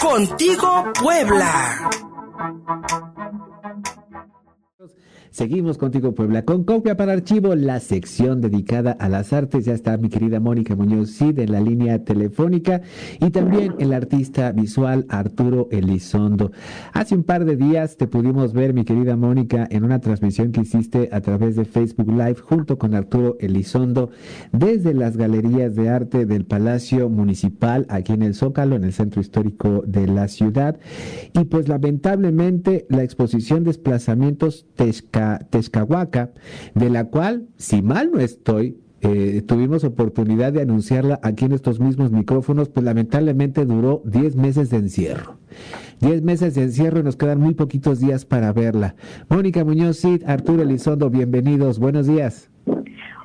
Contigo Puebla. Seguimos contigo, Puebla, con copia para archivo, la sección dedicada a las artes. Ya está mi querida Mónica Muñoz Cid en la línea telefónica y también el artista visual Arturo Elizondo. Hace un par de días te pudimos ver, mi querida Mónica, en una transmisión que hiciste a través de Facebook Live junto con Arturo Elizondo desde las galerías de arte del Palacio Municipal aquí en el Zócalo, en el centro histórico de la ciudad. Y pues lamentablemente la exposición Desplazamientos Tezca Tezcahuaca, de la cual, si mal no estoy, eh, tuvimos oportunidad de anunciarla aquí en estos mismos micrófonos, pues lamentablemente duró 10 meses de encierro. 10 meses de encierro y nos quedan muy poquitos días para verla. Mónica Muñoz Cid, Arturo Elizondo, bienvenidos, buenos días.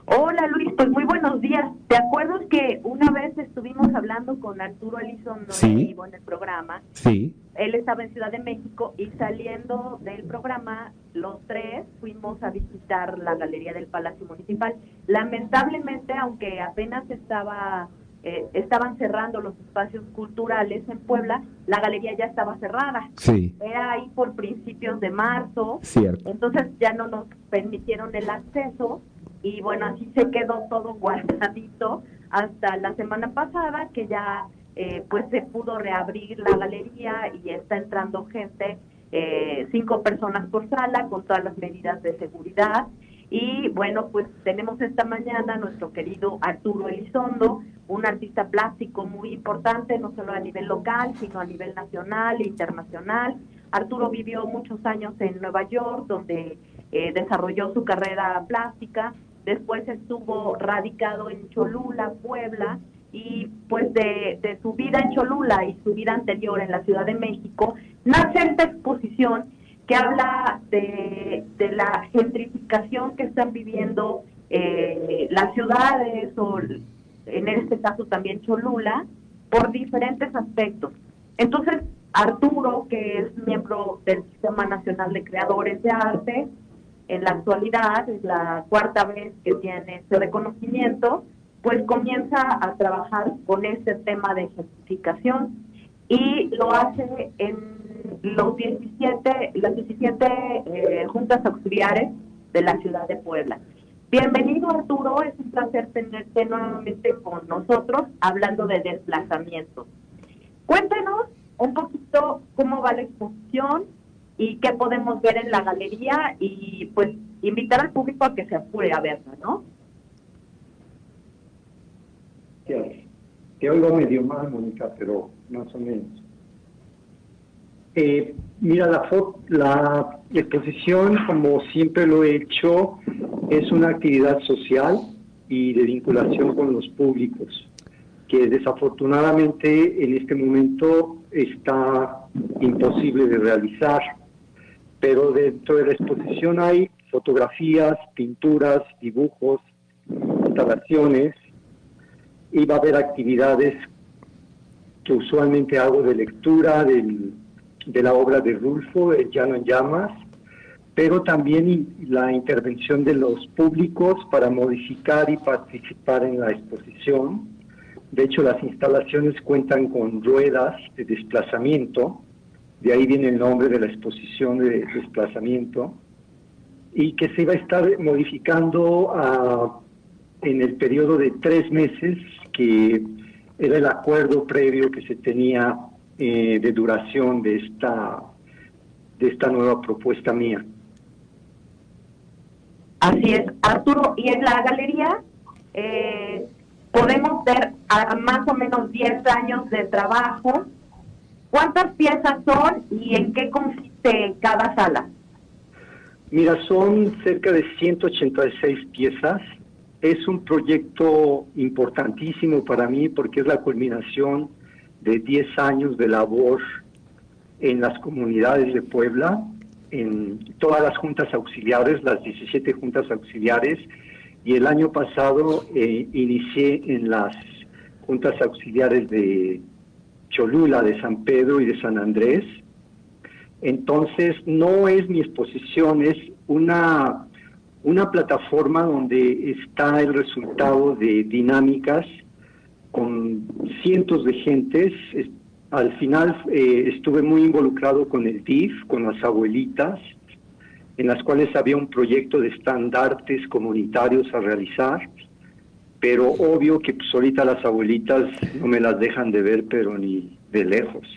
Hola Luis, pues muy buenos días. ¿Te acuerdas que una vez estuvimos hablando con Arturo Elizondo sí. en el programa? Sí. Él estaba en Ciudad de México y saliendo del programa, los tres fuimos a visitar la galería del Palacio Municipal. Lamentablemente, aunque apenas estaba eh, estaban cerrando los espacios culturales en Puebla, la galería ya estaba cerrada. Sí. Era ahí por principios de marzo. Cierto. Entonces ya no nos permitieron el acceso y bueno, así se quedó todo guardadito hasta la semana pasada que ya eh, pues se pudo reabrir la galería y está entrando gente, eh, cinco personas por sala con todas las medidas de seguridad. Y bueno, pues tenemos esta mañana nuestro querido Arturo Elizondo, un artista plástico muy importante, no solo a nivel local, sino a nivel nacional e internacional. Arturo vivió muchos años en Nueva York, donde eh, desarrolló su carrera plástica. Después estuvo radicado en Cholula, Puebla, y pues de, de, su vida en Cholula y su vida anterior en la Ciudad de México, nace esta exposición que habla de, la gentrificación que están viviendo eh, las ciudades o en este caso también Cholula por diferentes aspectos. Entonces, Arturo, que es miembro del Sistema Nacional de Creadores de Arte, en la actualidad es la cuarta vez que tiene este reconocimiento, pues comienza a trabajar con este tema de gentrificación y lo hace en los 17, las 17 eh, juntas auxiliares de la ciudad de Puebla. Bienvenido Arturo, es un placer tenerte nuevamente con nosotros hablando de desplazamiento. Cuéntenos un poquito cómo va la exposición y qué podemos ver en la galería y pues invitar al público a que se apure a verla, ¿no? Te oigo medio mal, Mónica, pero más o menos. Eh, mira, la, la exposición, como siempre lo he hecho, es una actividad social y de vinculación con los públicos, que desafortunadamente en este momento está imposible de realizar. Pero dentro de la exposición hay fotografías, pinturas, dibujos, instalaciones, y va a haber actividades que usualmente hago de lectura del, de la obra de Rulfo, El Llano en Llamas, pero también la intervención de los públicos para modificar y participar en la exposición. De hecho, las instalaciones cuentan con ruedas de desplazamiento, de ahí viene el nombre de la exposición de desplazamiento, y que se va a estar modificando a en el periodo de tres meses, que era el acuerdo previo que se tenía eh, de duración de esta, de esta nueva propuesta mía. Así es, Arturo, y en la galería eh, podemos ver a más o menos 10 años de trabajo. ¿Cuántas piezas son y en qué consiste cada sala? Mira, son cerca de 186 piezas es un proyecto importantísimo para mí porque es la culminación de 10 años de labor en las comunidades de Puebla, en todas las juntas auxiliares, las 17 juntas auxiliares, y el año pasado eh, inicié en las juntas auxiliares de Cholula, de San Pedro y de San Andrés. Entonces, no es mi exposición, es una una plataforma donde está el resultado de dinámicas con cientos de gentes. Al final eh, estuve muy involucrado con el DIF, con las abuelitas, en las cuales había un proyecto de estandartes comunitarios a realizar, pero obvio que pues, ahorita las abuelitas no me las dejan de ver, pero ni de lejos.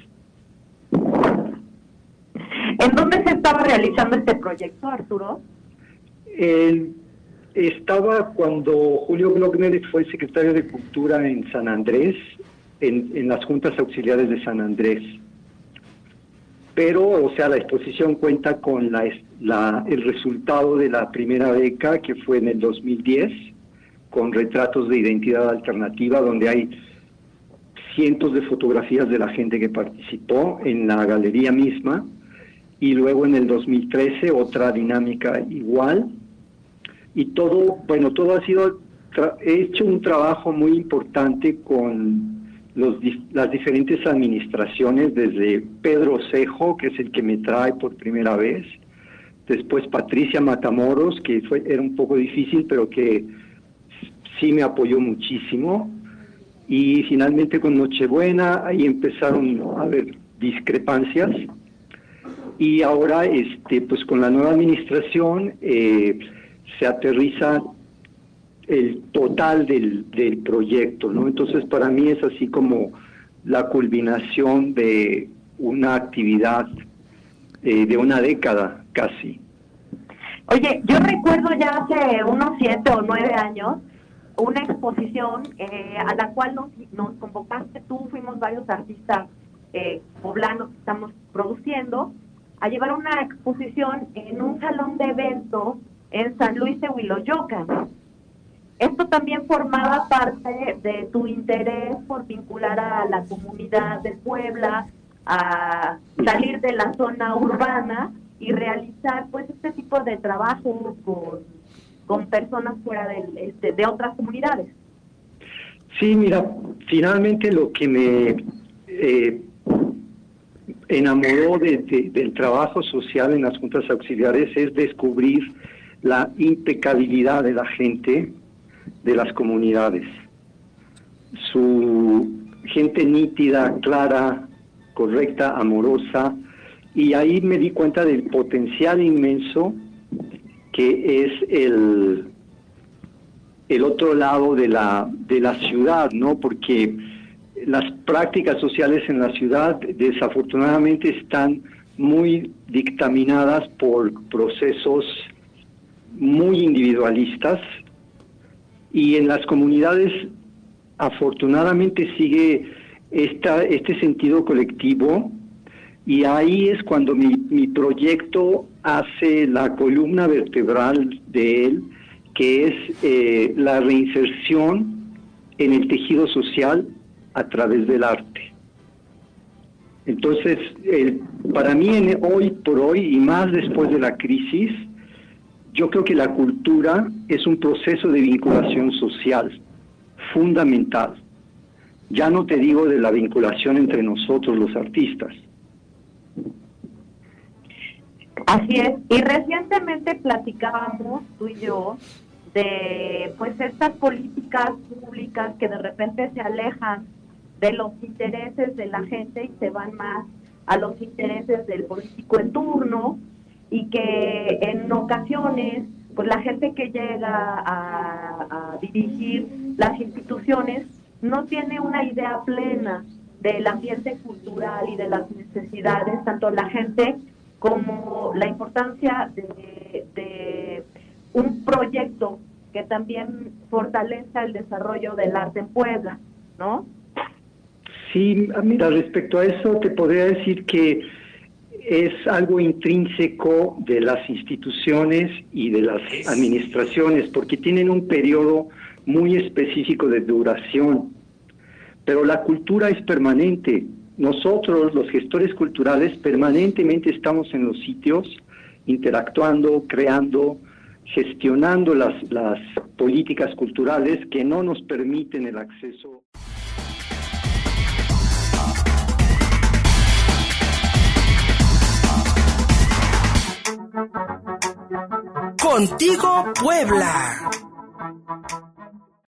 ¿En dónde se estaba realizando este proyecto, Arturo? Estaba cuando Julio Glockner fue secretario de Cultura en San Andrés, en, las juntas auxiliares de San Andrés. Pero, o sea, la exposición cuenta con la, el resultado de la primera beca, que fue en el 2010, con retratos de identidad alternativa, donde hay cientos de fotografías de la gente que participó en la galería misma y luego en el 2013 otra dinámica igual y todo, bueno, todo ha sido, he hecho un trabajo muy importante con los, las diferentes administraciones, desde Pedro Cejo, que es el que me trae por primera vez, después Patricia Matamoros, que fue, era un poco difícil, pero que sí me apoyó muchísimo, y finalmente con Nochebuena, ahí empezaron a haber discrepancias, y ahora este pues con la nueva administración eh, se aterriza el total del, del proyecto, ¿no? Entonces para mí es así como la culminación de una actividad eh, de una década casi. Oye, yo recuerdo ya hace unos siete o nueve años una exposición eh, a la cual nos, nos convocaste tú, fuimos varios artistas eh, poblanos que estamos produciendo, a llevar una exposición en un salón de eventos en San Luis de Huiloyoca. Esto también formaba parte de tu interés por vincular a la comunidad de Puebla, a salir de la zona urbana y realizar pues este tipo de trabajo con, con personas fuera de, este, de otras comunidades. Sí, mira, finalmente lo que me eh, enamoró del trabajo social en las juntas auxiliares es descubrir la impecabilidad de la gente de las comunidades. Su gente nítida, clara, correcta, amorosa, y ahí me di cuenta del potencial inmenso que es el, el otro lado de la, de la ciudad, ¿no? Porque las prácticas sociales en la ciudad desafortunadamente están muy dictaminadas por procesos muy individualistas y en las comunidades afortunadamente sigue esta, este sentido colectivo y ahí es cuando mi, mi proyecto hace la columna vertebral de él, que es eh, la reinserción en el tejido social a través del arte. Entonces, para mí hoy por hoy y más después de la crisis, yo creo que la cultura es un proceso de vinculación social fundamental. Ya no te digo de la vinculación entre nosotros los artistas. Así es. Y recientemente platicábamos tú y yo de pues estas políticas públicas que de repente se alejan de los intereses de la gente y se van más a los intereses del político en turno y que en ocasiones pues la gente que llega a, dirigir las instituciones no tiene una idea plena del ambiente cultural y de las necesidades, tanto la gente como la importancia de, un proyecto que también fortalezca el desarrollo del arte en Puebla, ¿no? Sí, mira, respecto a eso te podría decir que es algo intrínseco de las instituciones y de las administraciones, porque tienen un periodo muy específico de duración. Pero la cultura es permanente. Nosotros, los gestores culturales, permanentemente estamos en los sitios, interactuando, creando, gestionando las, las políticas culturales que no nos permiten el acceso. Contigo Puebla.